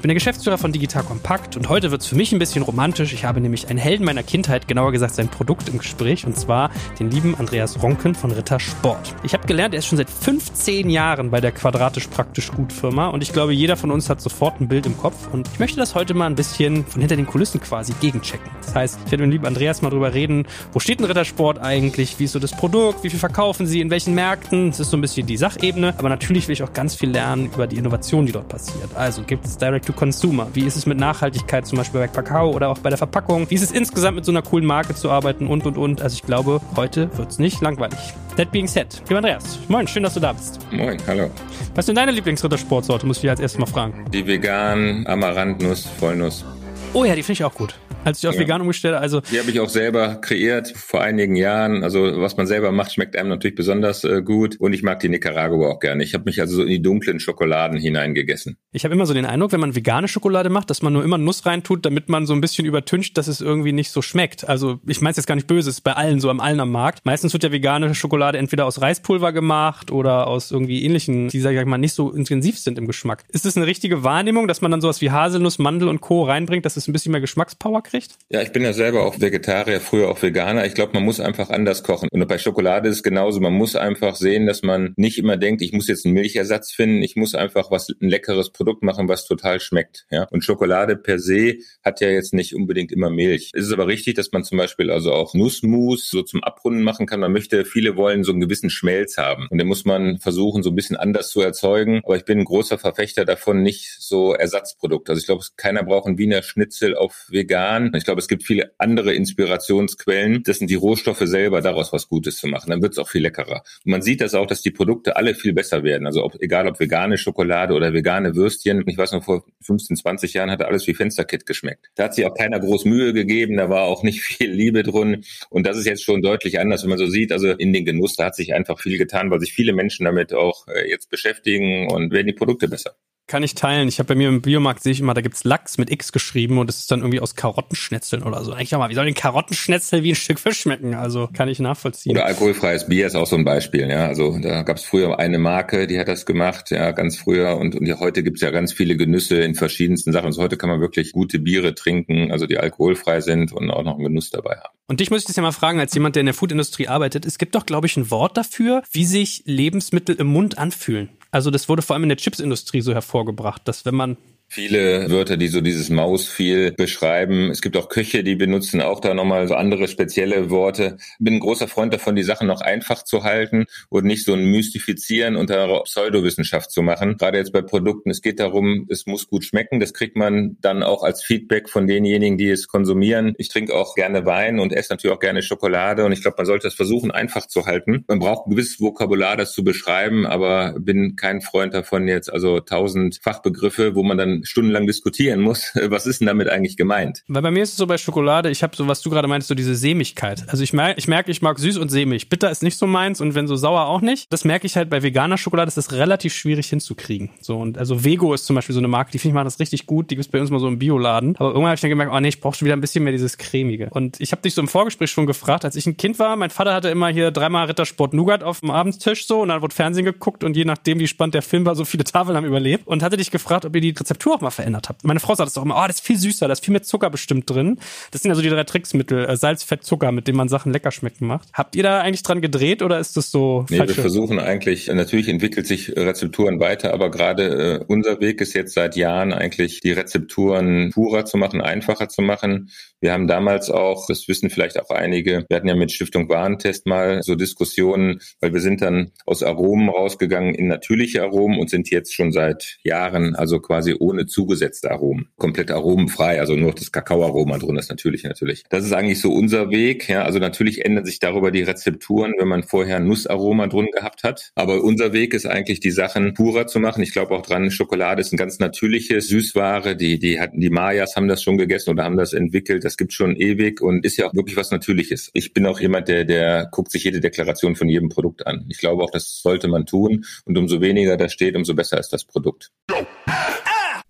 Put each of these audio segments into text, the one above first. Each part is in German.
Ich bin der Geschäftsführer von Digital Kompakt und heute wird es für mich ein bisschen romantisch. Ich habe nämlich einen Helden meiner Kindheit, genauer gesagt sein Produkt im Gespräch und zwar den lieben Andreas Ronken von Ritter Sport. Ich habe gelernt, er ist schon seit 15 Jahren bei der Quadratisch Praktisch Gut Firma und ich glaube, jeder von uns hat sofort ein Bild im Kopf und ich möchte das heute mal ein bisschen von hinter den Kulissen quasi gegenchecken. Das heißt, ich werde mit dem lieben Andreas mal drüber reden, wo steht ein Rittersport eigentlich, wie ist so das Produkt, wie viel verkaufen sie, in welchen Märkten. Das ist so ein bisschen die Sachebene, aber natürlich will ich auch ganz viel lernen über die Innovation die dort passiert. Also gibt es Direct-to-Consumer? Wie ist es mit Nachhaltigkeit zum Beispiel bei Kakao oder auch bei der Verpackung? Wie ist es insgesamt mit so einer coolen Marke zu arbeiten und und und? Also ich glaube, heute wird es nicht langweilig. That being said, lieber Andreas, moin, schön, dass du da bist. Moin, hallo. Was ist denn deine Lieblingsrittersportsorte, muss ich als erstes mal fragen. Die vegan Amaranthnuss, Vollnuss. Oh ja, die finde ich auch gut als ich auf ja. vegan umgestellt also die habe ich auch selber kreiert vor einigen Jahren. Also was man selber macht schmeckt einem natürlich besonders äh, gut. Und ich mag die Nicaragua auch gerne. Ich habe mich also so in die dunklen Schokoladen hineingegessen. Ich habe immer so den Eindruck wenn man vegane Schokolade macht dass man nur immer Nuss reintut damit man so ein bisschen übertüncht dass es irgendwie nicht so schmeckt. Also ich meine es jetzt gar nicht böse es ist bei allen so am allen am Markt. Meistens wird ja vegane Schokolade entweder aus Reispulver gemacht oder aus irgendwie ähnlichen die sag ich mal nicht so intensiv sind im Geschmack. Ist es eine richtige Wahrnehmung dass man dann sowas wie Haselnuss Mandel und Co. reinbringt dass es ein bisschen mehr Geschmackspower kriegt? Ja, ich bin ja selber auch Vegetarier, früher auch Veganer. Ich glaube, man muss einfach anders kochen. Und bei Schokolade ist es genauso. Man muss einfach sehen, dass man nicht immer denkt, ich muss jetzt einen Milchersatz finden. Ich muss einfach was, ein leckeres Produkt machen, was total schmeckt. Ja. Und Schokolade per se hat ja jetzt nicht unbedingt immer Milch. Es ist aber richtig, dass man zum Beispiel also auch Nussmus so zum Abrunden machen kann. Man möchte, viele wollen so einen gewissen Schmelz haben. Und den muss man versuchen, so ein bisschen anders zu erzeugen. Aber ich bin ein großer Verfechter davon, nicht so Ersatzprodukt. Also ich glaube, keiner braucht ein Wiener Schnitzel auf vegan. Ich glaube, es gibt viele andere Inspirationsquellen. Das sind die Rohstoffe selber, daraus was Gutes zu machen. Dann wird es auch viel leckerer. Und man sieht das auch, dass die Produkte alle viel besser werden. Also ob, egal ob vegane Schokolade oder vegane Würstchen. Ich weiß noch, vor 15, 20 Jahren hat alles wie Fensterkit geschmeckt. Da hat sich auch keiner groß Mühe gegeben. Da war auch nicht viel Liebe drin. Und das ist jetzt schon deutlich anders, wenn man so sieht. Also in den Genuss, da hat sich einfach viel getan, weil sich viele Menschen damit auch äh, jetzt beschäftigen und werden die Produkte besser kann ich teilen. Ich habe bei mir im Biomarkt sehe ich immer, da gibt's Lachs mit X geschrieben und es ist dann irgendwie aus Karottenschnetzeln oder so. Eigentlich auch mal, wie soll denn Karottenschnetzel wie ein Stück Fisch schmecken? Also kann ich nachvollziehen. Oder alkoholfreies Bier ist auch so ein Beispiel. Ja, also da gab's früher eine Marke, die hat das gemacht, ja, ganz früher und und ja, heute gibt's ja ganz viele Genüsse in verschiedensten Sachen. Also heute kann man wirklich gute Biere trinken, also die alkoholfrei sind und auch noch einen Genuss dabei haben. Und dich muss ich das ja mal fragen, als jemand, der in der Foodindustrie arbeitet. Es gibt doch, glaube ich, ein Wort dafür, wie sich Lebensmittel im Mund anfühlen. Also das wurde vor allem in der Chipsindustrie so hervorgebracht, dass wenn man viele Wörter, die so dieses Mausfeel beschreiben. Es gibt auch Köche, die benutzen auch da nochmal so andere spezielle Worte. Bin ein großer Freund davon, die Sachen noch einfach zu halten und nicht so ein Mystifizieren unter Pseudowissenschaft zu machen. Gerade jetzt bei Produkten, es geht darum, es muss gut schmecken. Das kriegt man dann auch als Feedback von denjenigen, die es konsumieren. Ich trinke auch gerne Wein und esse natürlich auch gerne Schokolade und ich glaube, man sollte es versuchen, einfach zu halten. Man braucht ein gewisses Vokabular, das zu beschreiben, aber bin kein Freund davon jetzt, also tausend Fachbegriffe, wo man dann stundenlang diskutieren muss, was ist denn damit eigentlich gemeint? Weil bei mir ist es so bei Schokolade, ich habe so, was du gerade meinst, so diese Sämigkeit. Also ich merke, ich merke, ich mag süß und sämig. Bitter ist nicht so meins und wenn so sauer auch nicht. Das merke ich halt bei veganer Schokolade, das ist relativ schwierig hinzukriegen. So und also Vego ist zum Beispiel so eine Marke, die finde ich macht das richtig gut. Die gibt's bei uns mal so im Bioladen. Aber irgendwann habe ich dann gemerkt, oh nee, ich brauche schon wieder ein bisschen mehr dieses cremige. Und ich habe dich so im Vorgespräch schon gefragt, als ich ein Kind war, mein Vater hatte immer hier dreimal Rittersport Nougat auf dem Abendstisch so und dann wurde Fernsehen geguckt und je nachdem, wie spannend der Film war, so viele Tafeln haben überlebt und hatte dich gefragt, ob ihr die Rezeptur Struktur auch mal verändert habt. Meine Frau sagt es auch immer, oh, das ist viel süßer, da ist viel mehr Zucker bestimmt drin. Das sind ja so die drei Tricksmittel, äh, Salz, Fett, Zucker, mit denen man Sachen lecker schmecken macht. Habt ihr da eigentlich dran gedreht oder ist das so? Nee, wir versuchen eigentlich, natürlich entwickelt sich Rezepturen weiter, aber gerade äh, unser Weg ist jetzt seit Jahren eigentlich die Rezepturen purer zu machen, einfacher zu machen. Wir haben damals auch, das wissen vielleicht auch einige, wir hatten ja mit Stiftung Warentest mal so Diskussionen, weil wir sind dann aus Aromen rausgegangen in natürliche Aromen und sind jetzt schon seit Jahren also quasi ohne ohne zugesetzte Aromen. Komplett aromenfrei, also nur das Kakaoaroma drin ist natürlich, natürlich. Das ist eigentlich so unser Weg, ja. Also natürlich ändern sich darüber die Rezepturen, wenn man vorher Nussaroma drin gehabt hat. Aber unser Weg ist eigentlich, die Sachen purer zu machen. Ich glaube auch dran, Schokolade ist ein ganz natürliches Süßware. Die, die hatten, die Mayas haben das schon gegessen oder haben das entwickelt. Das gibt schon ewig und ist ja auch wirklich was Natürliches. Ich bin auch jemand, der, der guckt sich jede Deklaration von jedem Produkt an. Ich glaube auch, das sollte man tun. Und umso weniger da steht, umso besser ist das Produkt.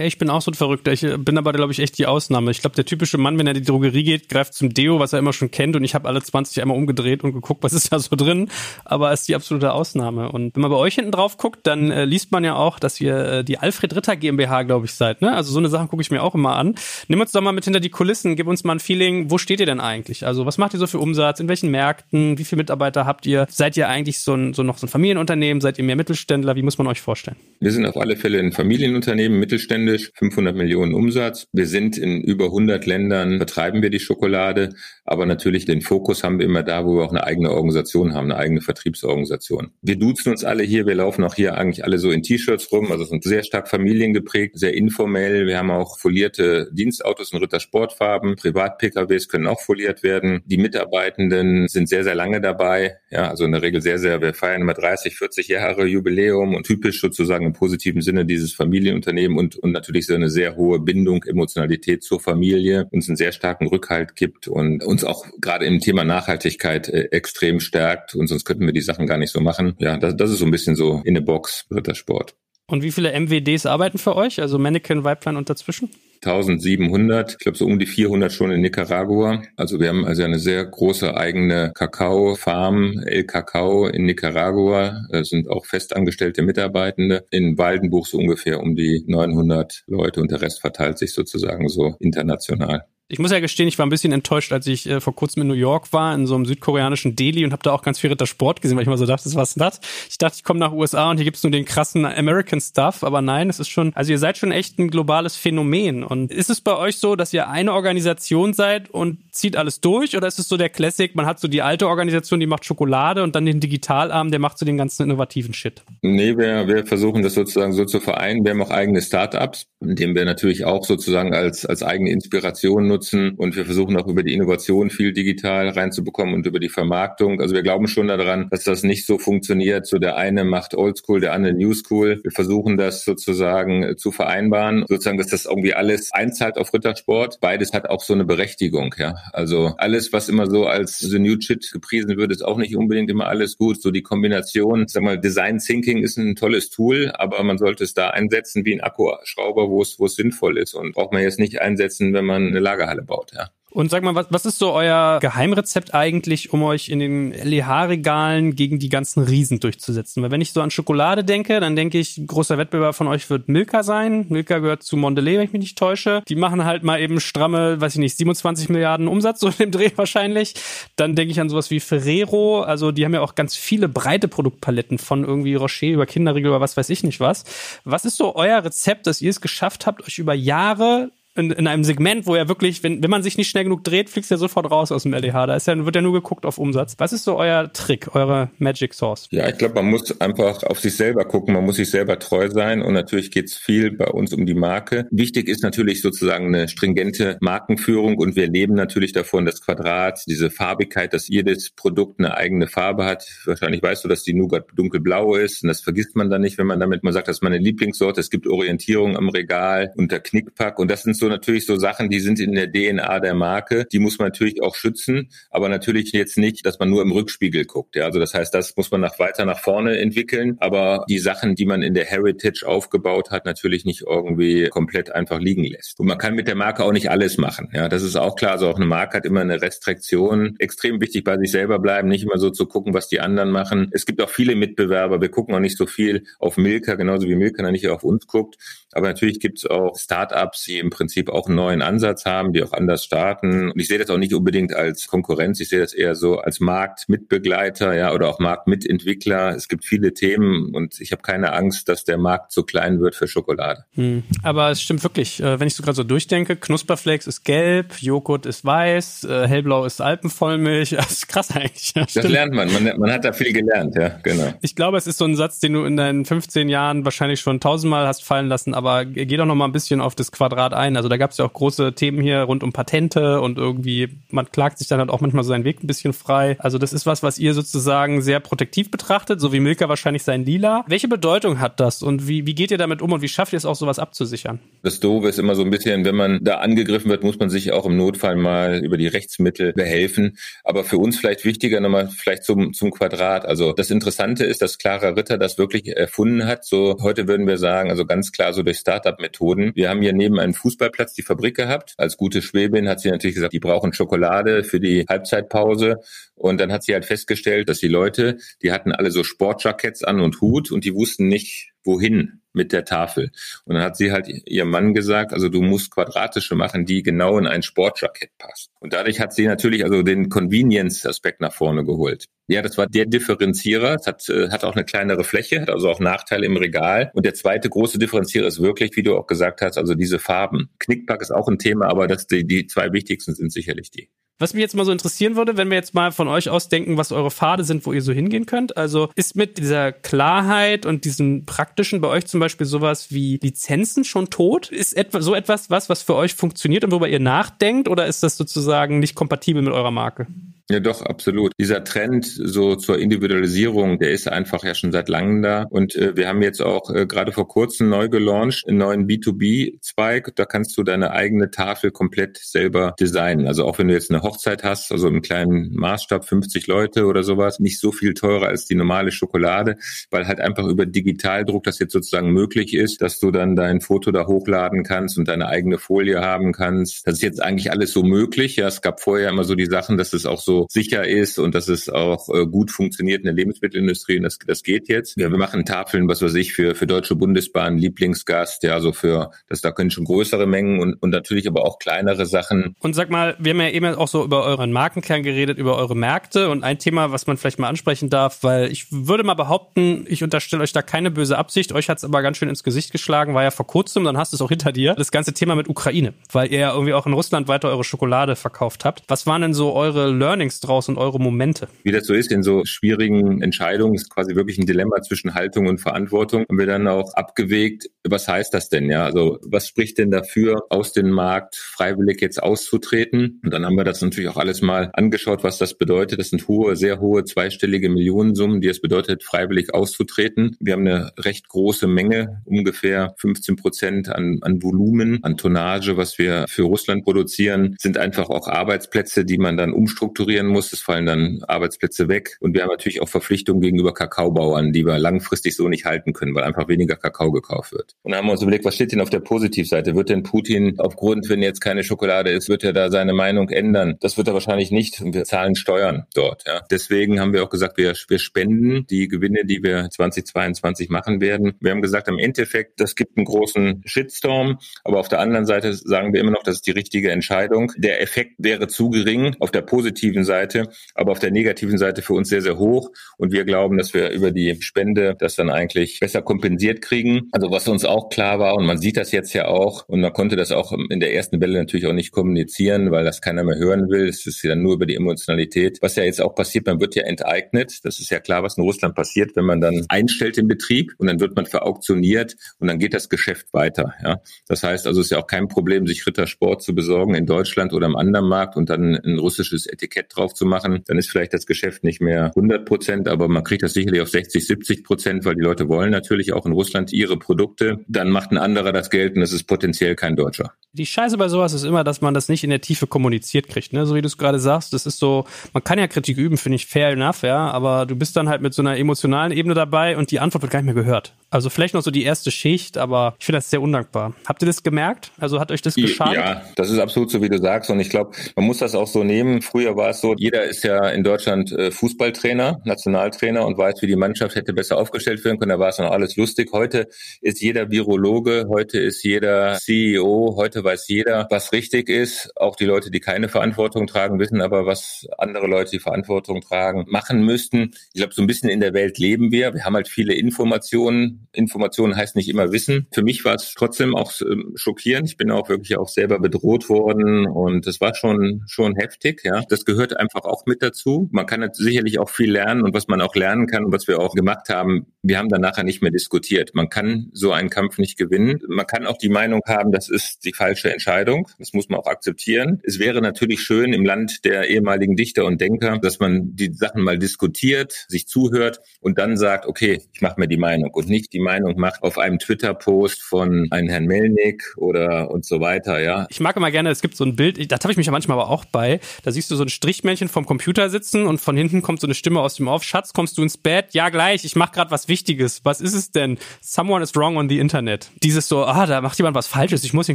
Ich bin auch so ein Verrückter. Ich bin aber, glaube ich, echt die Ausnahme. Ich glaube, der typische Mann, wenn er in die Drogerie geht, greift zum Deo, was er immer schon kennt. Und ich habe alle 20 einmal umgedreht und geguckt, was ist da so drin. Aber ist die absolute Ausnahme. Und wenn man bei euch hinten drauf guckt, dann äh, liest man ja auch, dass ihr äh, die Alfred Ritter GmbH, glaube ich, seid. Ne? Also so eine Sachen gucke ich mir auch immer an. Nimm uns doch mal mit hinter die Kulissen. Gib uns mal ein Feeling. Wo steht ihr denn eigentlich? Also was macht ihr so für Umsatz? In welchen Märkten? Wie viele Mitarbeiter habt ihr? Seid ihr eigentlich so, ein, so noch so ein Familienunternehmen? Seid ihr mehr Mittelständler? Wie muss man euch vorstellen? Wir sind auf alle Fälle ein Familienunternehmen, mittelständisch, 500 Millionen Umsatz. Wir sind in über 100 Ländern, betreiben wir die Schokolade, aber natürlich den Fokus haben wir immer da, wo wir auch eine eigene Organisation haben, eine eigene Vertriebsorganisation. Wir duzen uns alle hier, wir laufen auch hier eigentlich alle so in T-Shirts rum, also sind sehr stark familiengeprägt, sehr informell. Wir haben auch folierte Dienstautos in Rittersportfarben, Privat-PKWs können auch foliert werden. Die Mitarbeitenden sind sehr, sehr lange dabei, ja, also in der Regel sehr, sehr, wir feiern immer 30, 40 Jahre Jubiläum und typisch sozusagen im positiven Sinne dieses Familienunternehmen und, und natürlich so eine sehr hohe Bindung, Emotionalität zur Familie, uns einen sehr starken Rückhalt gibt und uns auch gerade im Thema Nachhaltigkeit äh, extrem stärkt und sonst könnten wir die Sachen gar nicht so machen. Ja, das, das ist so ein bisschen so in der Box, Rittersport. Und wie viele MWDs arbeiten für euch? Also Mannequin, Weibplan und dazwischen? 1700, ich glaube so um die 400 schon in Nicaragua. Also wir haben also eine sehr große eigene Kakao-Farm, El Cacao in Nicaragua. Das sind auch festangestellte Mitarbeitende. In Waldenbuch so ungefähr um die 900 Leute und der Rest verteilt sich sozusagen so international. Ich muss ja gestehen, ich war ein bisschen enttäuscht, als ich äh, vor kurzem in New York war, in so einem südkoreanischen Delhi und habe da auch ganz viel Rittersport gesehen, weil ich mal so dachte, was ist das? Ich dachte, ich komme nach USA und hier gibt's nur den krassen American Stuff, aber nein, es ist schon, also ihr seid schon echt ein globales Phänomen. Und ist es bei euch so, dass ihr eine Organisation seid und zieht alles durch oder ist es so der Classic, man hat so die alte Organisation, die macht Schokolade und dann den Digitalarm, der macht so den ganzen innovativen Shit? Nee, wir, wir versuchen das sozusagen so zu vereinen. Wir haben auch eigene Startups, in denen wir natürlich auch sozusagen als, als eigene Inspiration nutzen nutzen und wir versuchen auch über die Innovation viel digital reinzubekommen und über die Vermarktung. Also wir glauben schon daran, dass das nicht so funktioniert. So der eine macht Oldschool, der andere New School. Wir versuchen das sozusagen zu vereinbaren, sozusagen, dass das irgendwie alles einzahlt auf Rittersport. Beides hat auch so eine Berechtigung, ja. Also alles, was immer so als the new shit gepriesen wird, ist auch nicht unbedingt immer alles gut. So die Kombination, sag mal, Design Thinking ist ein tolles Tool, aber man sollte es da einsetzen wie ein Akkuschrauber, wo es, sinnvoll ist und braucht man jetzt nicht einsetzen, wenn man eine Lagerhalle Lagerhalle baut, ja. Und sag mal, was, was ist so euer Geheimrezept eigentlich, um euch in den LEH-Regalen gegen die ganzen Riesen durchzusetzen? Weil wenn ich so an Schokolade denke, dann denke ich, großer Wettbewerb von euch wird Milka sein. Milka gehört zu Mondelez, wenn ich mich nicht täusche. Die machen halt mal eben stramme, weiß ich nicht, 27 Milliarden Umsatz, so in dem Dreh wahrscheinlich. Dann denke ich an sowas wie Ferrero. Also die haben ja auch ganz viele breite Produktpaletten von irgendwie Rocher über Kinderriegel über was weiß ich nicht was. Was ist so euer Rezept, dass ihr es geschafft habt, euch über Jahre in, in einem Segment, wo er wirklich, wenn, wenn man sich nicht schnell genug dreht, fliegt er sofort raus aus dem LDH. Da ist ja, wird ja nur geguckt auf Umsatz. Was ist so euer Trick, eure Magic Source? Ja, ich glaube, man muss einfach auf sich selber gucken, man muss sich selber treu sein und natürlich geht es viel bei uns um die Marke. Wichtig ist natürlich sozusagen eine stringente Markenführung und wir leben natürlich davon, das Quadrat, diese Farbigkeit, dass jedes Produkt eine eigene Farbe hat. Wahrscheinlich weißt du, dass die Nougat dunkelblau ist und das vergisst man dann nicht, wenn man damit, man sagt, das ist meine Lieblingssorte. Es gibt Orientierung am Regal und der Knickpack und das sind so natürlich so Sachen, die sind in der DNA der Marke. Die muss man natürlich auch schützen, aber natürlich jetzt nicht, dass man nur im Rückspiegel guckt. Ja, also das heißt, das muss man nach weiter nach vorne entwickeln, aber die Sachen, die man in der Heritage aufgebaut hat, natürlich nicht irgendwie komplett einfach liegen lässt. Und man kann mit der Marke auch nicht alles machen. Ja, das ist auch klar. Also auch eine Marke hat immer eine Restriktion. Extrem wichtig bei sich selber bleiben, nicht immer so zu gucken, was die anderen machen. Es gibt auch viele Mitbewerber. Wir gucken auch nicht so viel auf Milka, genauso wie Milka nicht auf uns guckt. Aber natürlich gibt es auch Startups, die im Prinzip auch einen neuen Ansatz haben, die auch anders starten. Und ich sehe das auch nicht unbedingt als Konkurrenz. Ich sehe das eher so als Marktmitbegleiter, ja, oder auch Marktmitentwickler. Es gibt viele Themen und ich habe keine Angst, dass der Markt zu klein wird für Schokolade. Hm. Aber es stimmt wirklich, äh, wenn ich so gerade so durchdenke, Knusperflakes ist gelb, Joghurt ist weiß, äh, hellblau ist Alpenvollmilch. Das ist krass eigentlich. Ja, das lernt man. man. Man hat da viel gelernt, ja, genau. Ich glaube, es ist so ein Satz, den du in deinen 15 Jahren wahrscheinlich schon tausendmal hast fallen lassen, aber geh doch noch mal ein bisschen auf das Quadrat ein. Also da gab es ja auch große Themen hier rund um Patente und irgendwie, man klagt sich dann halt auch manchmal so seinen Weg ein bisschen frei. Also das ist was, was ihr sozusagen sehr protektiv betrachtet, so wie Milka wahrscheinlich sein Lila. Welche Bedeutung hat das und wie, wie geht ihr damit um und wie schafft ihr es auch, sowas abzusichern? Das Doofe ist immer so ein bisschen, wenn man da angegriffen wird, muss man sich auch im Notfall mal über die Rechtsmittel behelfen. Aber für uns vielleicht wichtiger nochmal vielleicht zum, zum Quadrat. Also das Interessante ist, dass Clara Ritter das wirklich erfunden hat. So heute würden wir sagen, also ganz klar so durch Startup-Methoden. Wir haben hier neben einem Fußballplatz die Fabrik gehabt. Als gute Schwäbin hat sie natürlich gesagt, die brauchen Schokolade für die Halbzeitpause. Und dann hat sie halt festgestellt, dass die Leute, die hatten alle so Sportjackets an und Hut und die wussten nicht, wohin mit der Tafel. Und dann hat sie halt ihrem Mann gesagt, also du musst quadratische machen, die genau in ein Sportjackett passen. Und dadurch hat sie natürlich also den Convenience-Aspekt nach vorne geholt. Ja, das war der Differenzierer. Es hat, äh, hat auch eine kleinere Fläche, hat also auch Nachteile im Regal. Und der zweite große Differenzierer ist wirklich, wie du auch gesagt hast, also diese Farben. Knickpack ist auch ein Thema, aber das, die, die zwei wichtigsten sind sicherlich die. Was mich jetzt mal so interessieren würde, wenn wir jetzt mal von euch aus denken, was eure Pfade sind, wo ihr so hingehen könnt. Also ist mit dieser Klarheit und diesem praktischen bei euch zum Beispiel sowas wie Lizenzen schon tot? Ist etwa, so etwas was, was für euch funktioniert und worüber ihr nachdenkt? Oder ist das sozusagen nicht kompatibel mit eurer Marke? Ja, doch, absolut. Dieser Trend so zur Individualisierung, der ist einfach ja schon seit langem da. Und äh, wir haben jetzt auch äh, gerade vor kurzem neu gelauncht, einen neuen B2B-Zweig. Da kannst du deine eigene Tafel komplett selber designen. Also auch wenn du jetzt eine Hochzeit hast, also im kleinen Maßstab 50 Leute oder sowas, nicht so viel teurer als die normale Schokolade, weil halt einfach über Digitaldruck das jetzt sozusagen möglich ist, dass du dann dein Foto da hochladen kannst und deine eigene Folie haben kannst. Das ist jetzt eigentlich alles so möglich. Ja, es gab vorher immer so die Sachen, dass es auch so sicher ist und dass es auch äh, gut funktioniert in der Lebensmittelindustrie. Und das, das geht jetzt. Ja, wir machen Tafeln, was weiß ich, für, für Deutsche Bundesbahn, Lieblingsgast, ja, so für, das da können schon größere Mengen und, und natürlich aber auch kleinere Sachen. Und sag mal, wir haben ja eben auch so über euren Markenkern geredet, über eure Märkte und ein Thema, was man vielleicht mal ansprechen darf, weil ich würde mal behaupten, ich unterstelle euch da keine böse Absicht, euch hat es aber ganz schön ins Gesicht geschlagen, war ja vor kurzem, dann hast du es auch hinter dir, das ganze Thema mit Ukraine, weil ihr ja irgendwie auch in Russland weiter eure Schokolade verkauft habt. Was waren denn so eure Learnings Learnings draus und eure Momente? Wie das so ist in so schwierigen Entscheidungen, ist quasi wirklich ein Dilemma zwischen Haltung und Verantwortung. Haben wir dann auch abgewegt, was heißt das denn? Ja, also was spricht denn dafür, aus dem Markt freiwillig jetzt auszutreten? Und dann haben wir das natürlich auch alles mal angeschaut, was das bedeutet. Das sind hohe, sehr hohe zweistellige Millionensummen, die es bedeutet, freiwillig auszutreten. Wir haben eine recht große Menge, ungefähr 15 Prozent an, an Volumen, an Tonnage, was wir für Russland produzieren, sind einfach auch Arbeitsplätze, die man dann umstrukturieren konzentrieren muss. Es fallen dann Arbeitsplätze weg. Und wir haben natürlich auch Verpflichtungen gegenüber Kakaobauern, die wir langfristig so nicht halten können, weil einfach weniger Kakao gekauft wird. Und dann haben wir uns überlegt, was steht denn auf der Positivseite? Wird denn Putin aufgrund, wenn jetzt keine Schokolade ist, wird er da seine Meinung ändern? Das wird er wahrscheinlich nicht. Und wir zahlen Steuern dort. Ja. Deswegen haben wir auch gesagt, wir, wir spenden die Gewinne, die wir 2022 machen werden. Wir haben gesagt, im Endeffekt, das gibt einen großen Shitstorm. Aber auf der anderen Seite sagen wir immer noch, das ist die richtige Entscheidung. Der Effekt wäre zu gering. Auf der positiven Seite, aber auf der negativen Seite für uns sehr, sehr hoch. Und wir glauben, dass wir über die Spende das dann eigentlich besser kompensiert kriegen. Also was uns auch klar war, und man sieht das jetzt ja auch, und man konnte das auch in der ersten Welle natürlich auch nicht kommunizieren, weil das keiner mehr hören will. Es ist ja nur über die Emotionalität. Was ja jetzt auch passiert, man wird ja enteignet. Das ist ja klar, was in Russland passiert, wenn man dann einstellt den Betrieb und dann wird man verauktioniert und dann geht das Geschäft weiter. Ja. Das heißt also, es ist ja auch kein Problem, sich Rittersport zu besorgen in Deutschland oder im anderen Markt und dann ein russisches Etikett drauf zu machen. Dann ist vielleicht das Geschäft nicht mehr 100 Prozent, aber man kriegt das sicherlich auf 60, 70 Prozent, weil die Leute wollen natürlich auch in Russland ihre Produkte. Dann macht ein anderer das Geld und das ist potenziell kein Deutscher. Die Scheiße bei sowas ist immer, dass man das nicht in der Tiefe kommuniziert kriegt. Ne? So wie du es gerade sagst, das ist so, man kann ja Kritik üben, finde ich fair enough, ja, aber du bist dann halt mit so einer emotionalen Ebene dabei und die Antwort wird gar nicht mehr gehört. Also vielleicht noch so die erste Schicht, aber ich finde das sehr undankbar. Habt ihr das gemerkt? Also hat euch das geschadet? Ja, das ist absolut so, wie du sagst. Und ich glaube, man muss das auch so nehmen. Früher war es so, jeder ist ja in Deutschland äh, Fußballtrainer, Nationaltrainer und weiß, wie die Mannschaft hätte besser aufgestellt werden können. Da war es noch alles lustig. Heute ist jeder Virologe, heute ist jeder CEO, heute weiß jeder, was richtig ist. Auch die Leute, die keine Verantwortung tragen, wissen aber, was andere Leute, die Verantwortung tragen, machen müssten. Ich glaube, so ein bisschen in der Welt leben wir. Wir haben halt viele Informationen Informationen heißt nicht immer Wissen. Für mich war es trotzdem auch ähm, schockierend. Ich bin auch wirklich auch selber bedroht worden und es war schon, schon heftig. Ja, das gehört einfach auch mit dazu. Man kann sicherlich auch viel lernen und was man auch lernen kann und was wir auch gemacht haben, wir haben dann nachher nicht mehr diskutiert. Man kann so einen Kampf nicht gewinnen. Man kann auch die Meinung haben, das ist die falsche Entscheidung. Das muss man auch akzeptieren. Es wäre natürlich schön im Land der ehemaligen Dichter und Denker, dass man die Sachen mal diskutiert, sich zuhört und dann sagt, okay, ich mache mir die Meinung und nicht die Meinung macht auf einem Twitter-Post von einem Herrn Melnick oder und so weiter, ja. Ich mag immer gerne, es gibt so ein Bild, da habe ich mich ja manchmal aber auch bei, da siehst du so ein Strichmännchen vom Computer sitzen und von hinten kommt so eine Stimme aus dem Off, Schatz, kommst du ins Bett? Ja, gleich, ich mache gerade was Wichtiges. Was ist es denn? Someone is wrong on the Internet. Dieses so, ah, da macht jemand was Falsches, ich muss ihn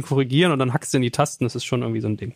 korrigieren und dann hackst du in die Tasten. Das ist schon irgendwie so ein Ding.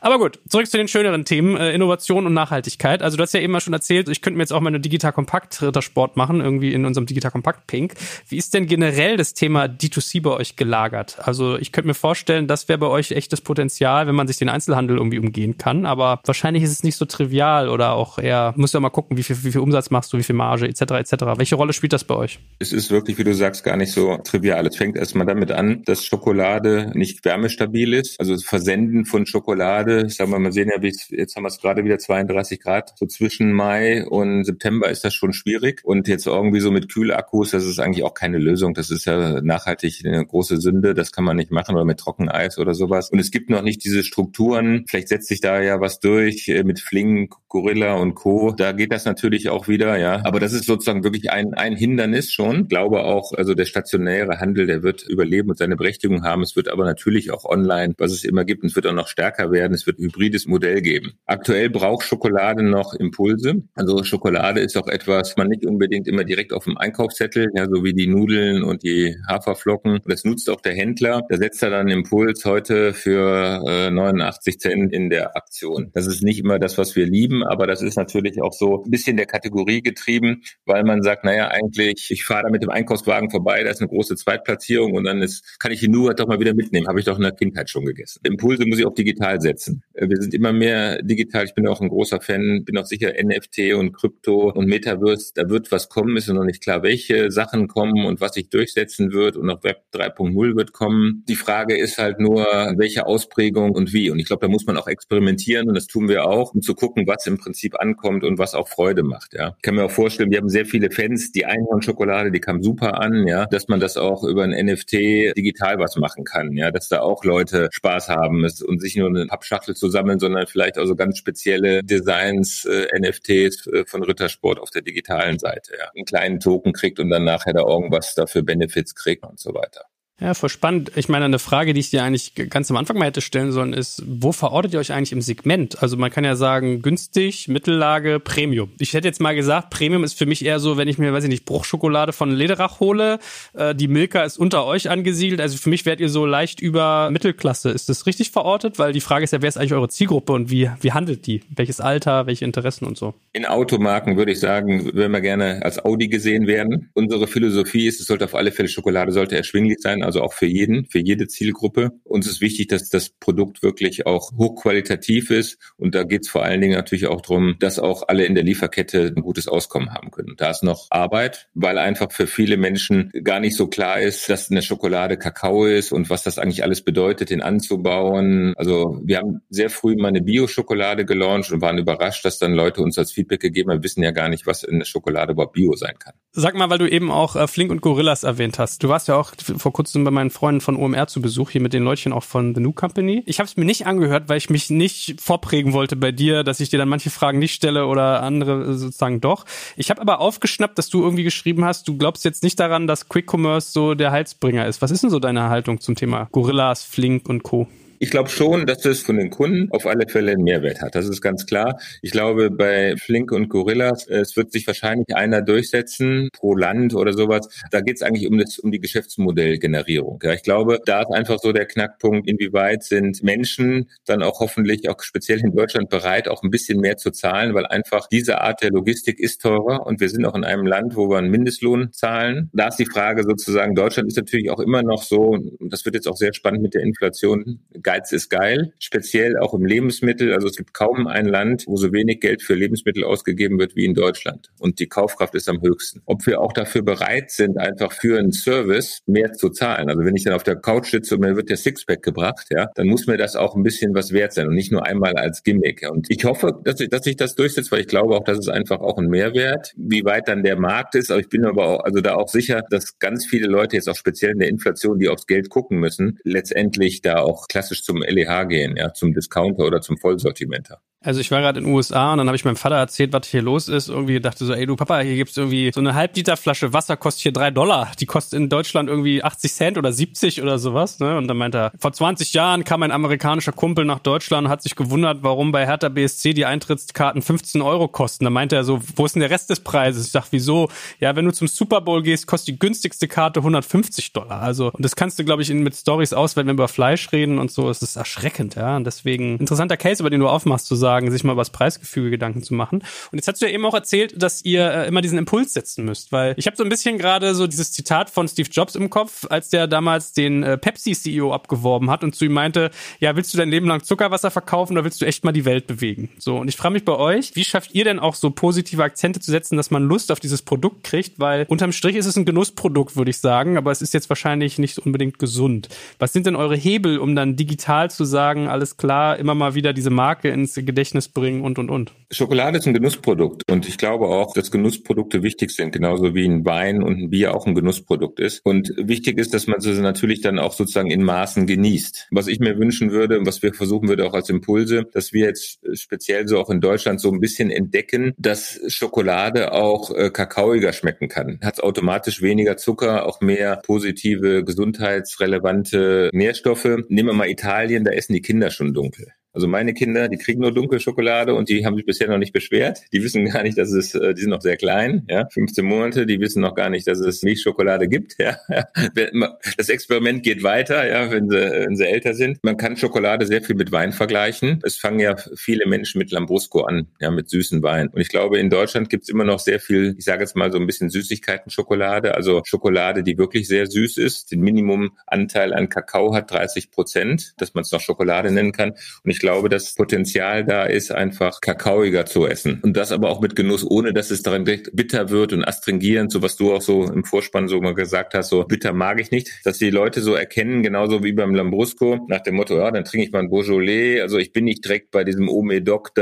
Aber gut, zurück zu den schöneren Themen, äh, Innovation und Nachhaltigkeit. Also du hast ja eben mal schon erzählt, ich könnte mir jetzt auch mal eine Digital Kompakt Rittersport machen, irgendwie in unserem Digital Kompakt Pink. Wie ist denn generell das Thema D2C bei euch gelagert? Also ich könnte mir vorstellen, das wäre bei euch echtes Potenzial, wenn man sich den Einzelhandel irgendwie umgehen kann. Aber wahrscheinlich ist es nicht so trivial oder auch eher, musst ja mal gucken, wie viel, wie viel Umsatz machst du, wie viel Marge etc. etc. Welche Rolle spielt das bei euch? Es ist wirklich, wie du sagst, gar nicht so trivial. Es fängt erstmal damit an, dass Schokolade nicht wärmestabil ist. Also Versenden von Schokolade, ich sag mal, wir sehen ja, jetzt haben wir es gerade wieder 32 Grad. So zwischen Mai und September ist das schon schwierig. Und jetzt irgendwie so mit Kühlakkus, das ist eigentlich auch keine Lösung. Das ist ja nachhaltig eine große Sünde. Das kann man nicht machen oder mit Trockeneis oder sowas. Und es gibt noch nicht diese Strukturen. Vielleicht setzt sich da ja was durch äh, mit Flingen, Gorilla und Co. Da geht das natürlich auch wieder, ja. Aber das ist sozusagen wirklich ein, ein Hindernis schon. Ich glaube auch, also der stationäre Handel, der wird überleben und seine Berechtigung haben. Es wird aber natürlich auch online, was es immer gibt, und es wird auch noch stärker werden. Es wird ein hybrides Modell geben. Aktuell braucht Schokolade noch Impulse. Also Schokolade ist auch etwas, man nicht unbedingt immer direkt auf dem Einkaufszettel, ja, so wie die Nudeln und die Haferflocken. Das nutzt auch der Händler. Da setzt er dann Impuls heute für äh, 89 Cent in der Aktion. Das ist nicht immer das, was wir lieben, aber das ist natürlich auch so ein bisschen der Kategorie getrieben, weil man sagt, naja, eigentlich, ich fahre da mit dem Einkaufswagen vorbei, da ist eine große Zweitplatzierung und dann ist, kann ich die nur doch mal wieder mitnehmen. Habe ich doch in der Kindheit schon gegessen. Impulse muss ich auch digital setzen. Äh, wir sind immer mehr digital. Ich bin auch ein großer Fan, bin auch sicher NFT und Krypto und Metaverse. Da wird was kommen, ist noch nicht klar, welche Sachen kommen und was sich durchsetzen wird und auch Web 3.0 wird kommen. Die Frage ist halt nur, welche Ausprägung und wie. Und ich glaube, da muss man auch experimentieren und das tun wir auch, um zu gucken, was im Prinzip ankommt und was auch Freude macht. Ja. Ich kann mir auch vorstellen, wir haben sehr viele Fans, die Einhornschokolade, die kam super an, ja, dass man das auch über ein NFT digital was machen kann, ja, dass da auch Leute Spaß haben und sich nur eine Pappschachtel zu sammeln, sondern vielleicht auch so ganz spezielle Designs, äh, NFTs äh, von Rittersport auf der digitalen Seite, ja, einen kleinen Token kriegt und dann nachher da irgendwas dafür Benefits kriegt und so weiter. Ja, voll spannend. Ich meine, eine Frage, die ich dir eigentlich ganz am Anfang mal hätte stellen sollen, ist, wo verortet ihr euch eigentlich im Segment? Also man kann ja sagen, günstig, Mittellage, Premium. Ich hätte jetzt mal gesagt, Premium ist für mich eher so, wenn ich mir, weiß ich nicht, Bruchschokolade von Lederach hole, äh, die Milka ist unter euch angesiedelt. Also für mich wärt ihr so leicht über Mittelklasse. Ist das richtig verortet? Weil die Frage ist ja, wer ist eigentlich eure Zielgruppe und wie, wie handelt die? Welches Alter, welche Interessen und so? In Automarken würde ich sagen, würden wir gerne als Audi gesehen werden. Unsere Philosophie ist, es sollte auf alle Fälle Schokolade sollte erschwinglich sein also auch für jeden, für jede Zielgruppe. Uns ist wichtig, dass das Produkt wirklich auch hochqualitativ ist und da geht es vor allen Dingen natürlich auch darum, dass auch alle in der Lieferkette ein gutes Auskommen haben können. Da ist noch Arbeit, weil einfach für viele Menschen gar nicht so klar ist, dass eine Schokolade Kakao ist und was das eigentlich alles bedeutet, den anzubauen. Also wir haben sehr früh mal eine Bio-Schokolade gelauncht und waren überrascht, dass dann Leute uns als Feedback gegeben haben, wissen ja gar nicht, was in der Schokolade überhaupt Bio sein kann. Sag mal, weil du eben auch äh, Flink und Gorillas erwähnt hast. Du warst ja auch vor kurzem bei meinen Freunden von OMR zu Besuch, hier mit den Leutchen auch von The New Company. Ich habe es mir nicht angehört, weil ich mich nicht vorprägen wollte bei dir, dass ich dir dann manche Fragen nicht stelle oder andere sozusagen doch. Ich habe aber aufgeschnappt, dass du irgendwie geschrieben hast, du glaubst jetzt nicht daran, dass Quick Commerce so der Heilsbringer ist. Was ist denn so deine Haltung zum Thema Gorillas, Flink und Co.? Ich glaube schon, dass es von den Kunden auf alle Fälle einen Mehrwert hat. Das ist ganz klar. Ich glaube, bei Flink und Gorillas, es wird sich wahrscheinlich einer durchsetzen pro Land oder sowas. Da geht es eigentlich um, das, um die Geschäftsmodellgenerierung. Ja, ich glaube, da ist einfach so der Knackpunkt, inwieweit sind Menschen dann auch hoffentlich auch speziell in Deutschland bereit, auch ein bisschen mehr zu zahlen, weil einfach diese Art der Logistik ist teurer und wir sind auch in einem Land, wo wir einen Mindestlohn zahlen. Da ist die Frage sozusagen, Deutschland ist natürlich auch immer noch so, das wird jetzt auch sehr spannend mit der Inflation, Geiz ist geil, speziell auch im Lebensmittel. Also es gibt kaum ein Land, wo so wenig Geld für Lebensmittel ausgegeben wird wie in Deutschland. Und die Kaufkraft ist am höchsten. Ob wir auch dafür bereit sind, einfach für einen Service mehr zu zahlen. Also wenn ich dann auf der Couch sitze und mir wird der Sixpack gebracht, ja, dann muss mir das auch ein bisschen was wert sein und nicht nur einmal als Gimmick. Und ich hoffe, dass ich, dass ich das durchsetze, weil ich glaube auch, dass es einfach auch ein Mehrwert. Wie weit dann der Markt ist, aber ich bin aber auch, also da auch sicher, dass ganz viele Leute jetzt auch speziell in der Inflation, die aufs Geld gucken müssen, letztendlich da auch klassisch zum LEH gehen, ja, zum Discounter oder zum Vollsortimenter. Also ich war gerade in den USA und dann habe ich meinem Vater erzählt, was hier los ist. Irgendwie dachte so, ey du Papa, hier gibt's irgendwie so eine Halbliterflasche Wasser kostet hier drei Dollar. Die kostet in Deutschland irgendwie 80 Cent oder 70 oder sowas. Ne? Und dann meinte er, vor 20 Jahren kam ein amerikanischer Kumpel nach Deutschland und hat sich gewundert, warum bei Hertha BSC die Eintrittskarten 15 Euro kosten. Da meinte er so, wo ist denn der Rest des Preises? Ich dachte, wieso? Ja, wenn du zum Super Bowl gehst, kostet die günstigste Karte 150 Dollar. Also, und das kannst du, glaube ich, mit Stories aus, wenn wir über Fleisch reden und so. Es ist erschreckend, ja. Und deswegen interessanter Case, über den du aufmachst, zu sagen, sich mal über das Preisgefüge Gedanken zu machen. Und jetzt hast du ja eben auch erzählt, dass ihr äh, immer diesen Impuls setzen müsst, weil ich habe so ein bisschen gerade so dieses Zitat von Steve Jobs im Kopf, als der damals den äh, Pepsi-CEO abgeworben hat und zu ihm meinte, ja, willst du dein Leben lang Zuckerwasser verkaufen oder willst du echt mal die Welt bewegen? So, und ich frage mich bei euch, wie schafft ihr denn auch so positive Akzente zu setzen, dass man Lust auf dieses Produkt kriegt? Weil unterm Strich ist es ein Genussprodukt, würde ich sagen, aber es ist jetzt wahrscheinlich nicht unbedingt gesund. Was sind denn eure Hebel, um dann digital zu sagen, alles klar, immer mal wieder diese Marke ins Gedächtnis bringen und, und, und? Schokolade ist ein Genussprodukt und ich glaube auch, dass Genussprodukte wichtig sind, genauso wie ein Wein und ein Bier auch ein Genussprodukt ist. Und wichtig ist, dass man sie natürlich dann auch sozusagen in Maßen genießt. Was ich mir wünschen würde und was wir versuchen würde auch als Impulse, dass wir jetzt speziell so auch in Deutschland so ein bisschen entdecken, dass Schokolade auch äh, kakaoiger schmecken kann. Hat automatisch weniger Zucker, auch mehr positive, gesundheitsrelevante Nährstoffe. Nehmen wir mal Italien, da essen die Kinder schon dunkel. Also meine Kinder, die kriegen nur dunkle Schokolade und die haben sich bisher noch nicht beschwert. Die wissen gar nicht, dass es, äh, die sind noch sehr klein, ja, 15 Monate, die wissen noch gar nicht, dass es Milchschokolade gibt. Ja. Das Experiment geht weiter, ja, wenn sie, wenn sie älter sind. Man kann Schokolade sehr viel mit Wein vergleichen. Es fangen ja viele Menschen mit Lambrusco an, ja, mit süßen Wein. Und ich glaube, in Deutschland gibt es immer noch sehr viel, ich sage jetzt mal so ein bisschen Süßigkeiten-Schokolade, also Schokolade, die wirklich sehr süß ist. Den Minimumanteil an Kakao hat 30 Prozent, dass man es noch Schokolade nennen kann. Und ich glaube, das Potenzial da ist, einfach kakaoiger zu essen. Und das aber auch mit Genuss, ohne dass es daran direkt bitter wird und astringierend, so was du auch so im Vorspann so mal gesagt hast, so bitter mag ich nicht. Dass die Leute so erkennen, genauso wie beim Lambrusco, nach dem Motto, ja, dann trinke ich mal ein Beaujolais. Also ich bin nicht direkt bei diesem Omedoc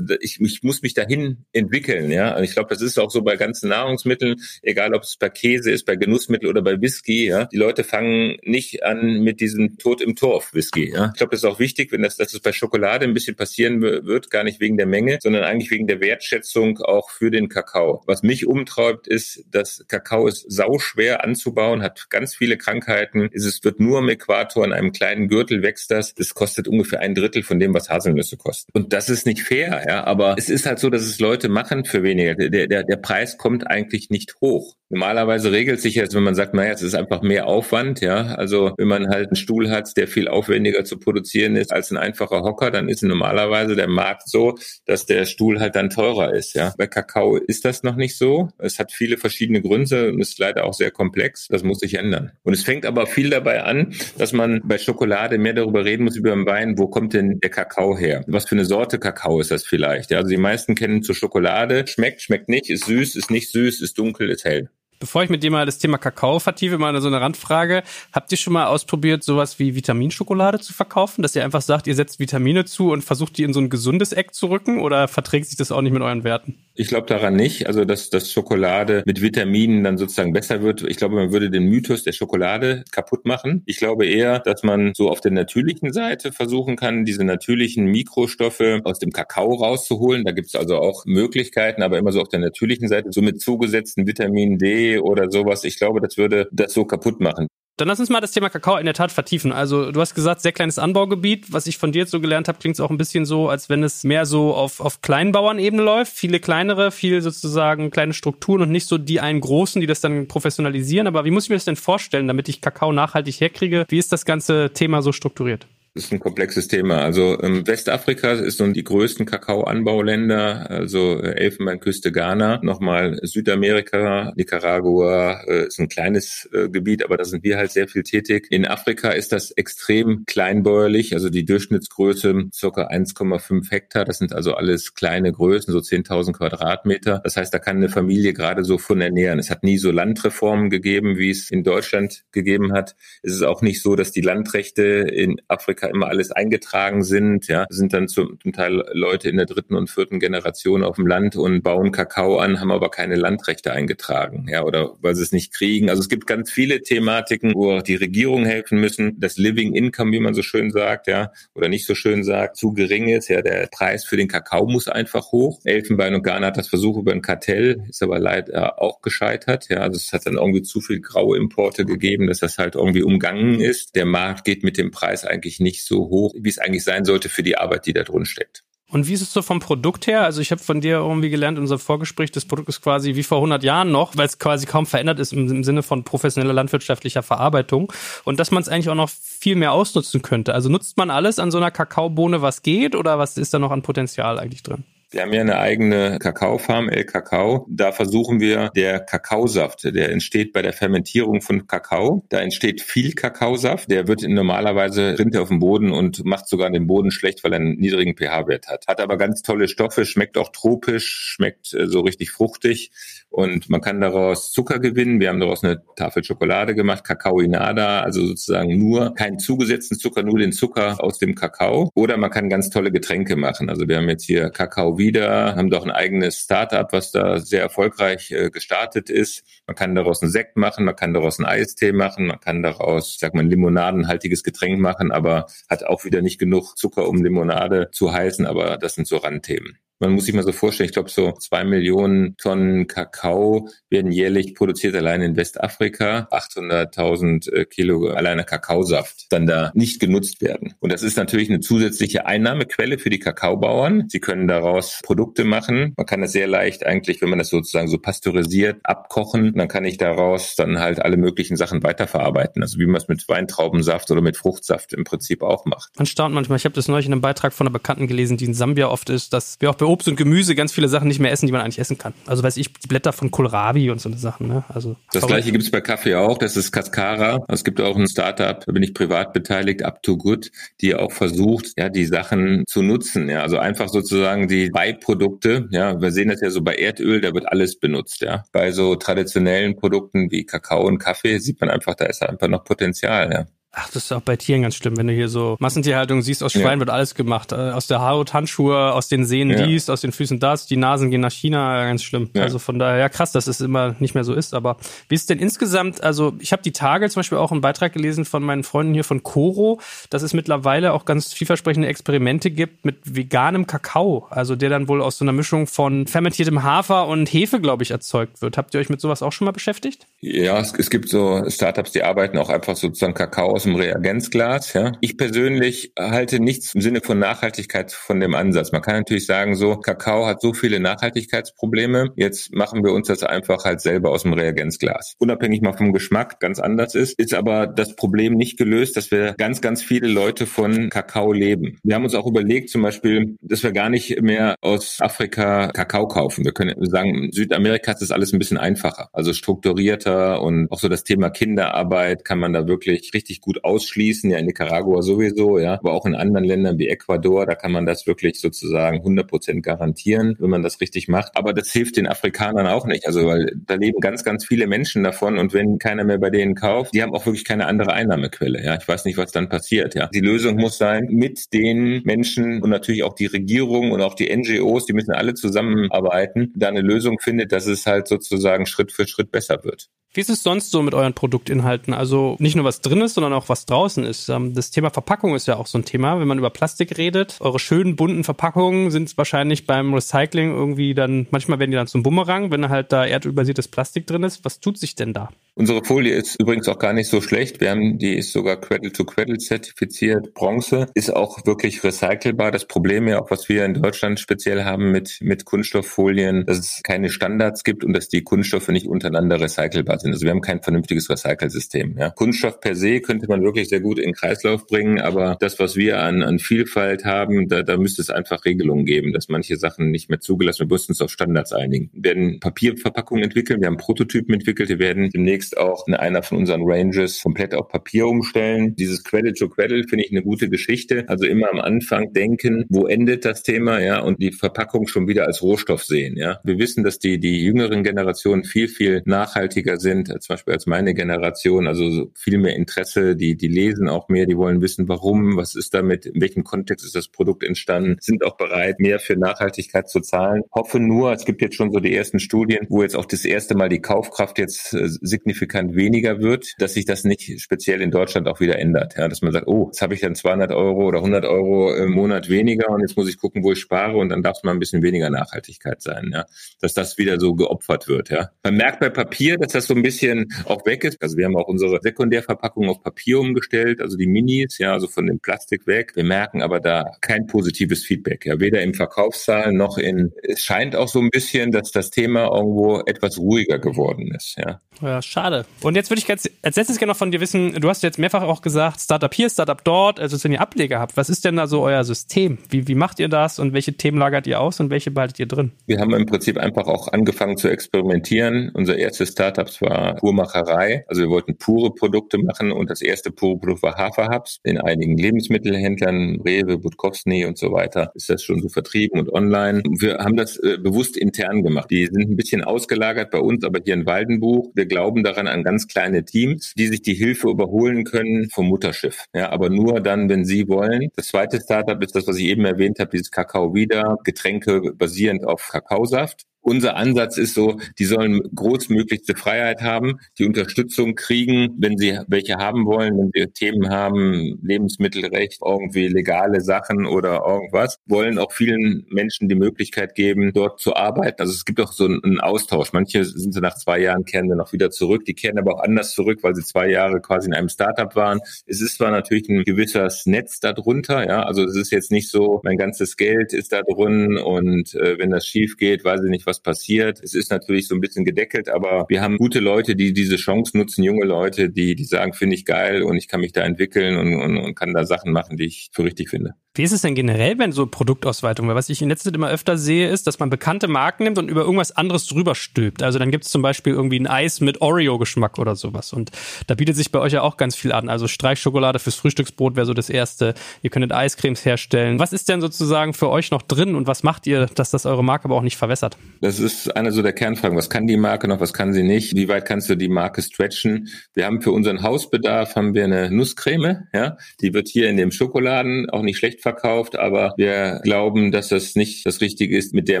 Ich, ich muss mich dahin entwickeln, ja. Und ich glaube, das ist auch so bei ganzen Nahrungsmitteln, egal ob es bei Käse ist, bei Genussmittel oder bei Whisky, ja. Die Leute fangen nicht an mit diesem Tod im Torf Whisky, ja. Ich glaube, das ist auch wichtig, wenn das, das ist bei Schokolade Schokolade ein bisschen passieren wird, gar nicht wegen der Menge, sondern eigentlich wegen der Wertschätzung auch für den Kakao. Was mich umtreibt, ist, dass Kakao ist sauschwer anzubauen, hat ganz viele Krankheiten. Es wird nur am Äquator in einem kleinen Gürtel wächst das. Das kostet ungefähr ein Drittel von dem, was Haselnüsse kosten. Und das ist nicht fair, ja. Aber es ist halt so, dass es Leute machen für weniger. Der, der, der Preis kommt eigentlich nicht hoch. Normalerweise regelt sich jetzt, wenn man sagt, naja, es ist einfach mehr Aufwand, ja. Also wenn man halt einen Stuhl hat, der viel aufwendiger zu produzieren ist als ein einfacher Hocker, Zucker, dann ist normalerweise der Markt so, dass der Stuhl halt dann teurer ist. Ja, bei Kakao ist das noch nicht so. Es hat viele verschiedene Gründe und ist leider auch sehr komplex. Das muss sich ändern. Und es fängt aber viel dabei an, dass man bei Schokolade mehr darüber reden muss über den Wein. Wo kommt denn der Kakao her? Was für eine Sorte Kakao ist das vielleicht? Ja, also die meisten kennen zur Schokolade. Schmeckt, schmeckt nicht, ist süß, ist nicht süß, ist dunkel, ist hell. Bevor ich mit dir mal das Thema Kakao vertiefe, mal so eine Randfrage. Habt ihr schon mal ausprobiert, sowas wie Vitaminschokolade zu verkaufen? Dass ihr einfach sagt, ihr setzt Vitamine zu und versucht die in so ein gesundes Eck zu rücken? Oder verträgt sich das auch nicht mit euren Werten? Ich glaube daran nicht, also dass, dass Schokolade mit Vitaminen dann sozusagen besser wird. Ich glaube, man würde den Mythos der Schokolade kaputt machen. Ich glaube eher, dass man so auf der natürlichen Seite versuchen kann, diese natürlichen Mikrostoffe aus dem Kakao rauszuholen. Da gibt es also auch Möglichkeiten, aber immer so auf der natürlichen Seite, so mit zugesetzten Vitamin D oder sowas. Ich glaube, das würde das so kaputt machen. Dann lass uns mal das Thema Kakao in der Tat vertiefen. Also du hast gesagt, sehr kleines Anbaugebiet. Was ich von dir jetzt so gelernt habe, klingt es auch ein bisschen so, als wenn es mehr so auf, auf Kleinbauernebene läuft. Viele kleinere, viel sozusagen kleine Strukturen und nicht so die einen großen, die das dann professionalisieren. Aber wie muss ich mir das denn vorstellen, damit ich Kakao nachhaltig herkriege? Wie ist das ganze Thema so strukturiert? Ist ein komplexes Thema. Also ähm, Westafrika ist nun die größten Kakaoanbauländer, also äh, Elfenbeinküste Ghana, nochmal Südamerika, Nicaragua äh, ist ein kleines äh, Gebiet, aber da sind wir halt sehr viel tätig. In Afrika ist das extrem kleinbäuerlich, also die Durchschnittsgröße circa 1,5 Hektar. Das sind also alles kleine Größen, so 10.000 Quadratmeter. Das heißt, da kann eine Familie gerade so von ernähren. Es hat nie so Landreformen gegeben, wie es in Deutschland gegeben hat. Es ist auch nicht so, dass die Landrechte in Afrika immer alles eingetragen sind, ja, sind dann zum, zum Teil Leute in der dritten und vierten Generation auf dem Land und bauen Kakao an, haben aber keine Landrechte eingetragen, ja, oder weil sie es nicht kriegen. Also es gibt ganz viele Thematiken, wo die Regierung helfen müssen. Das Living Income, wie man so schön sagt, ja, oder nicht so schön sagt, zu gering ist. Ja, der Preis für den Kakao muss einfach hoch. Elfenbein und Ghana hat das versucht über ein Kartell, ist aber leider auch gescheitert. Ja, also es hat dann irgendwie zu viel graue Importe gegeben, dass das halt irgendwie umgangen ist. Der Markt geht mit dem Preis eigentlich nicht nicht so hoch, wie es eigentlich sein sollte für die Arbeit, die da drin steckt. Und wie ist es so vom Produkt her? Also ich habe von dir irgendwie gelernt in unserem Vorgespräch, das Produkt ist quasi wie vor 100 Jahren noch, weil es quasi kaum verändert ist im, im Sinne von professioneller landwirtschaftlicher Verarbeitung und dass man es eigentlich auch noch viel mehr ausnutzen könnte. Also nutzt man alles an so einer Kakaobohne, was geht oder was ist da noch an Potenzial eigentlich drin? Wir haben ja eine eigene Kakaofarm, El Kakao. Da versuchen wir, der Kakaosaft, der entsteht bei der Fermentierung von Kakao. Da entsteht viel Kakaosaft. Der wird normalerweise rinnt er auf dem Boden und macht sogar den Boden schlecht, weil er einen niedrigen pH-Wert hat. Hat aber ganz tolle Stoffe, schmeckt auch tropisch, schmeckt äh, so richtig fruchtig und man kann daraus Zucker gewinnen. Wir haben daraus eine Tafel Schokolade gemacht, Kakaoinada, also sozusagen nur keinen zugesetzten Zucker, nur den Zucker aus dem Kakao. Oder man kann ganz tolle Getränke machen. Also wir haben jetzt hier Kakao wieder, haben doch ein eigenes Startup, was da sehr erfolgreich äh, gestartet ist. Man kann daraus einen Sekt machen, man kann daraus einen Eistee machen, man kann daraus, sag mal, ein limonadenhaltiges Getränk machen, aber hat auch wieder nicht genug Zucker, um Limonade zu heißen, aber das sind so Randthemen. Man muss sich mal so vorstellen, ich glaube, so zwei Millionen Tonnen Kakao werden jährlich produziert allein in Westafrika. 800.000 äh, Kilo alleine Kakaosaft dann da nicht genutzt werden. Und das ist natürlich eine zusätzliche Einnahmequelle für die Kakaobauern. Sie können daraus Produkte machen. Man kann das sehr leicht eigentlich, wenn man das sozusagen so pasteurisiert, abkochen. Dann kann ich daraus dann halt alle möglichen Sachen weiterverarbeiten. Also wie man es mit Weintraubensaft oder mit Fruchtsaft im Prinzip auch macht. Man staunt manchmal. Ich habe das neulich in einem Beitrag von einer Bekannten gelesen, die in Sambia oft ist, dass wir auch bei Obst und Gemüse ganz viele Sachen nicht mehr essen, die man eigentlich essen kann. Also weiß ich, die Blätter von Kohlrabi und so eine Sachen. Ne? Also das gleiche gibt es bei Kaffee auch. Das ist Cascara. Es gibt auch ein Startup, da bin ich privat beteiligt, Up to Good, die auch versucht, ja, die Sachen zu nutzen. Ja, also einfach sozusagen die Beiprodukte. Ja, wir sehen das ja so bei Erdöl, da wird alles benutzt. Ja, bei so traditionellen Produkten wie Kakao und Kaffee sieht man einfach, da ist einfach noch Potenzial. Ja. Ach, das ist auch bei Tieren ganz schlimm, wenn du hier so Massentierhaltung siehst, aus Schweinen ja. wird alles gemacht. Äh, aus der Haut Handschuhe, aus den Sehnen ja. dies, aus den Füßen das, die Nasen gehen nach China, ganz schlimm. Ja. Also von daher, ja krass, dass es immer nicht mehr so ist. Aber wie ist denn insgesamt, also ich habe die Tage zum Beispiel auch einen Beitrag gelesen von meinen Freunden hier von Coro, dass es mittlerweile auch ganz vielversprechende Experimente gibt mit veganem Kakao, also der dann wohl aus so einer Mischung von fermentiertem Hafer und Hefe, glaube ich, erzeugt wird. Habt ihr euch mit sowas auch schon mal beschäftigt? Ja, es, es gibt so Startups, die arbeiten auch einfach sozusagen Kakao aus dem Reagenzglas. Ja. Ich persönlich halte nichts im Sinne von Nachhaltigkeit von dem Ansatz. Man kann natürlich sagen, so Kakao hat so viele Nachhaltigkeitsprobleme. Jetzt machen wir uns das einfach halt selber aus dem Reagenzglas. Unabhängig mal vom Geschmack, ganz anders ist, ist aber das Problem nicht gelöst, dass wir ganz, ganz viele Leute von Kakao leben. Wir haben uns auch überlegt, zum Beispiel, dass wir gar nicht mehr aus Afrika Kakao kaufen. Wir können sagen, Südamerika ist das alles ein bisschen einfacher, also strukturierter und auch so das Thema Kinderarbeit kann man da wirklich richtig gut ausschließen. Ja, in Nicaragua sowieso, ja, aber auch in anderen Ländern wie Ecuador, da kann man das wirklich sozusagen 100 Prozent garantieren, wenn man das richtig macht. Aber das hilft den Afrikanern auch nicht, also weil da leben ganz, ganz viele Menschen davon und wenn keiner mehr bei denen kauft, die haben auch wirklich keine andere Einnahmequelle. Ja, ich weiß nicht, was dann passiert. Ja, die Lösung muss sein, mit den Menschen und natürlich auch die Regierung und auch die NGOs, die müssen alle zusammenarbeiten, da eine Lösung findet, dass es halt sozusagen Schritt für Schritt besser wird. Wie ist es sonst so mit euren Produktinhalten? Also nicht nur was drin ist, sondern auch was draußen ist. Ähm, das Thema Verpackung ist ja auch so ein Thema, wenn man über Plastik redet. Eure schönen bunten Verpackungen sind wahrscheinlich beim Recycling irgendwie dann, manchmal werden die dann zum Bumerang, wenn halt da erdölbasiertes Plastik drin ist. Was tut sich denn da? Unsere Folie ist übrigens auch gar nicht so schlecht. Wir haben, die ist sogar Cradle to Cradle zertifiziert. Bronze ist auch wirklich recycelbar. Das Problem ja auch, was wir in Deutschland speziell haben mit, mit Kunststofffolien, dass es keine Standards gibt und dass die Kunststoffe nicht untereinander recycelbar sind. Also wir haben kein vernünftiges Recycelsystem. Ja. Kunststoff per se könnte man wirklich sehr gut in Kreislauf bringen, aber das, was wir an, an Vielfalt haben, da, da müsste es einfach Regelungen geben, dass manche Sachen nicht mehr zugelassen werden. Wir müssen uns auf Standards einigen. Wir werden Papierverpackungen entwickeln, wir haben Prototypen entwickelt, wir werden demnächst auch in einer von unseren Ranges komplett auf Papier umstellen. Dieses Credit to Credit finde ich eine gute Geschichte. Also immer am Anfang denken, wo endet das Thema, ja, und die Verpackung schon wieder als Rohstoff sehen, ja. Wir wissen, dass die, die jüngeren Generationen viel, viel nachhaltiger sind, als zum Beispiel als meine Generation, also viel mehr Interesse, die, die lesen auch mehr, die wollen wissen, warum, was ist damit, in welchem Kontext ist das Produkt entstanden, sind auch bereit, mehr für Nachhaltigkeit zu zahlen. Hoffe nur, es gibt jetzt schon so die ersten Studien, wo jetzt auch das erste Mal die Kaufkraft jetzt äh, signifikant weniger wird, dass sich das nicht speziell in Deutschland auch wieder ändert, ja, dass man sagt, oh, jetzt habe ich dann 200 Euro oder 100 Euro im Monat weniger und jetzt muss ich gucken, wo ich spare und dann darf es mal ein bisschen weniger Nachhaltigkeit sein, ja, dass das wieder so geopfert wird, ja. Man merkt bei Papier, dass das so ein bisschen auch weg ist. Also wir haben auch unsere Sekundärverpackung auf Papier umgestellt, also die Minis, ja, also von dem Plastik weg. Wir merken aber da kein positives Feedback, ja, weder im Verkaufszahlen noch in, es scheint auch so ein bisschen, dass das Thema irgendwo etwas ruhiger geworden ist, ja. Ja, schade. Und jetzt würde ich ganz, als letztes gerne noch von dir wissen, du hast jetzt mehrfach auch gesagt, Startup hier, Startup dort, also wenn ihr Ableger habt, was ist denn da so euer System? Wie, wie macht ihr das und welche Themen lagert ihr aus und welche behaltet ihr drin? Wir haben im Prinzip einfach auch angefangen zu experimentieren. Unser erstes Startup war Purmacherei. Also wir wollten pure Produkte machen und das erste pure Produkt war Haferhubs. In einigen Lebensmittelhändlern, Rewe, Budkowsny und so weiter, ist das schon so vertrieben und online. Wir haben das äh, bewusst intern gemacht. Die sind ein bisschen ausgelagert bei uns, aber hier in Waldenbuch. Wir glauben daran an ganz kleine Teams, die sich die Hilfe überholen können vom Mutterschiff. Ja, aber nur dann, wenn sie wollen. Das zweite Startup ist das, was ich eben erwähnt habe, dieses Kakao wieder, Getränke basierend auf Kakaosaft. Unser Ansatz ist so, die sollen großmöglichste Freiheit haben, die Unterstützung kriegen, wenn sie welche haben wollen, wenn sie Themen haben, Lebensmittelrecht, irgendwie legale Sachen oder irgendwas, wollen auch vielen Menschen die Möglichkeit geben, dort zu arbeiten. Also es gibt auch so einen Austausch. Manche sind so nach zwei Jahren kehren dann auch wieder zurück, die kehren aber auch anders zurück, weil sie zwei Jahre quasi in einem Startup waren. Es ist zwar natürlich ein gewisses Netz darunter, ja, also es ist jetzt nicht so, mein ganzes Geld ist da drin und äh, wenn das schief geht, weiß ich nicht, was passiert. Es ist natürlich so ein bisschen gedeckelt, aber wir haben gute Leute, die diese Chance nutzen, junge Leute, die, die sagen, finde ich geil und ich kann mich da entwickeln und, und, und kann da Sachen machen, die ich für richtig finde. Wie ist es denn generell, wenn so Produktausweitung, weil was ich in letzter Zeit immer öfter sehe, ist, dass man bekannte Marken nimmt und über irgendwas anderes drüber stülpt. Also dann gibt es zum Beispiel irgendwie ein Eis mit Oreo-Geschmack oder sowas. Und da bietet sich bei euch ja auch ganz viel an. Also Streichschokolade fürs Frühstücksbrot wäre so das erste. Ihr könntet Eiscremes herstellen. Was ist denn sozusagen für euch noch drin und was macht ihr, dass das eure Marke aber auch nicht verwässert? Das ist eine so der Kernfragen. Was kann die Marke noch, was kann sie nicht? Wie weit kannst du die Marke stretchen? Wir haben für unseren Hausbedarf haben wir eine Nusscreme, ja, die wird hier in dem Schokoladen auch nicht schlecht verkauft, aber wir glauben, dass das nicht das Richtige ist, mit der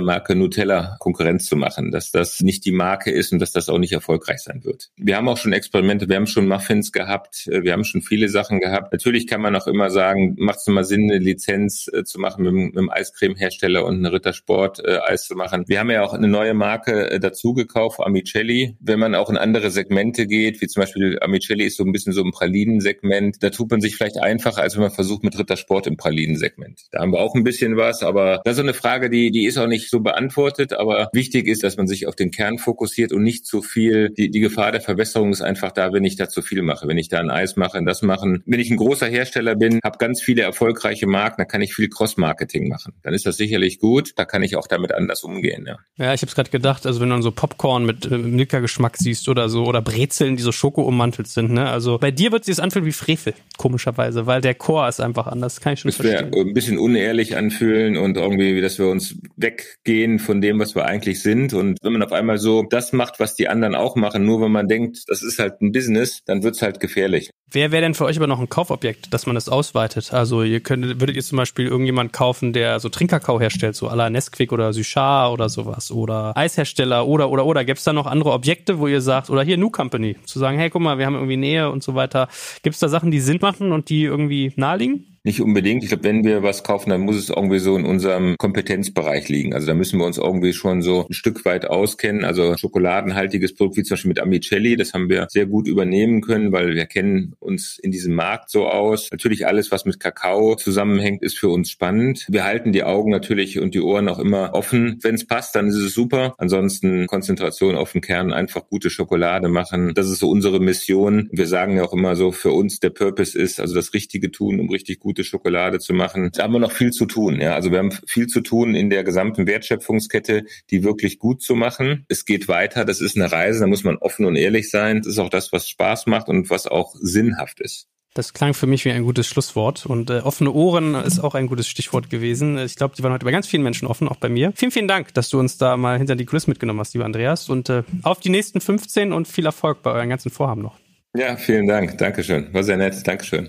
Marke Nutella Konkurrenz zu machen, dass das nicht die Marke ist und dass das auch nicht erfolgreich sein wird. Wir haben auch schon Experimente, wir haben schon Muffins gehabt, äh, wir haben schon viele Sachen gehabt. Natürlich kann man auch immer sagen, macht es mal Sinn, eine Lizenz äh, zu machen mit, mit einem Eiscremehersteller und eine Rittersport äh, Eis zu machen. Wir haben ja auch eine neue Marke dazu gekauft, Amicelli. Wenn man auch in andere Segmente geht, wie zum Beispiel Amicelli ist so ein bisschen so ein Pralinen-Segment, da tut man sich vielleicht einfacher, als wenn man versucht mit Rittersport im Pralinen-Segment. Da haben wir auch ein bisschen was, aber das ist so eine Frage, die, die ist auch nicht so beantwortet, aber wichtig ist, dass man sich auf den Kern fokussiert und nicht zu viel. Die, die Gefahr der Verbesserung ist einfach da, wenn ich da zu viel mache. Wenn ich da ein Eis mache, das machen. Wenn ich ein großer Hersteller bin, habe ganz viele erfolgreiche Marken, dann kann ich viel Cross-Marketing machen. Dann ist das sicherlich gut. Da kann ich auch damit anders umgehen. Ja, ja ich habe es gerade gedacht, also wenn du dann so Popcorn mit äh, Milka-Geschmack siehst oder so oder Brezeln, die so Schoko ummantelt sind, ne? Also bei dir wird sich das anfühlen wie Frevel, komischerweise, weil der Chor ist einfach anders. Kann ich schon das verstehen. ein bisschen unehrlich anfühlen und irgendwie, dass wir uns weggehen von dem, was wir eigentlich sind. Und wenn man auf einmal so das macht, was die anderen auch machen, nur wenn man denkt, das ist halt ein Business, dann wird's halt gefährlich. Wer wäre denn für euch aber noch ein Kaufobjekt, dass man das ausweitet? Also ihr könntet, würdet ihr zum Beispiel irgendjemand kaufen, der so Trinkerkau herstellt, so à la Nesquik oder Suchard oder sowas oder Eishersteller oder oder oder. Gäbe es da noch andere Objekte, wo ihr sagt, oder hier New Company, zu sagen, hey, guck mal, wir haben irgendwie Nähe und so weiter. Gibt es da Sachen, die Sinn machen und die irgendwie naheliegen? Nicht unbedingt. Ich glaube, wenn wir was kaufen, dann muss es irgendwie so in unserem Kompetenzbereich liegen. Also da müssen wir uns irgendwie schon so ein Stück weit auskennen. Also schokoladenhaltiges Produkt wie zum Beispiel mit Amicelli, das haben wir sehr gut übernehmen können, weil wir kennen uns in diesem Markt so aus. Natürlich alles, was mit Kakao zusammenhängt, ist für uns spannend. Wir halten die Augen natürlich und die Ohren auch immer offen. Wenn es passt, dann ist es super. Ansonsten Konzentration auf den Kern, einfach gute Schokolade machen. Das ist so unsere Mission. Wir sagen ja auch immer so, für uns der Purpose ist, also das Richtige tun, um richtig gute Schokolade zu machen. Da haben wir noch viel zu tun. Ja, also wir haben viel zu tun in der gesamten Wertschöpfungskette, die wirklich gut zu machen. Es geht weiter. Das ist eine Reise. Da muss man offen und ehrlich sein. Das ist auch das, was Spaß macht und was auch sinnhaft ist. Das klang für mich wie ein gutes Schlusswort. Und äh, offene Ohren ist auch ein gutes Stichwort gewesen. Ich glaube, die waren heute bei ganz vielen Menschen offen, auch bei mir. Vielen, vielen Dank, dass du uns da mal hinter die Kulissen mitgenommen hast, lieber Andreas. Und äh, auf die nächsten 15 und viel Erfolg bei euren ganzen Vorhaben noch. Ja, vielen Dank. Dankeschön. War sehr nett. Dankeschön.